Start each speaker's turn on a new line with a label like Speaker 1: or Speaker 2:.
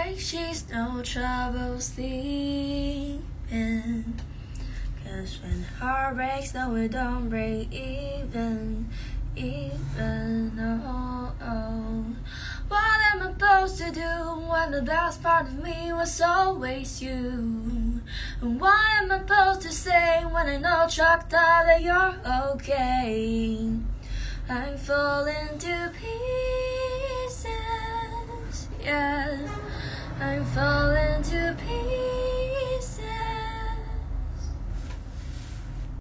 Speaker 1: Awake, she's no trouble sleeping. Cause when heart breaks, no, it don't break even, even, oh, oh. What am I supposed to do when the best part of me was always you? And what am I supposed to say when I know chalked up that you're okay? I'm falling to pieces, yeah. I'm falling.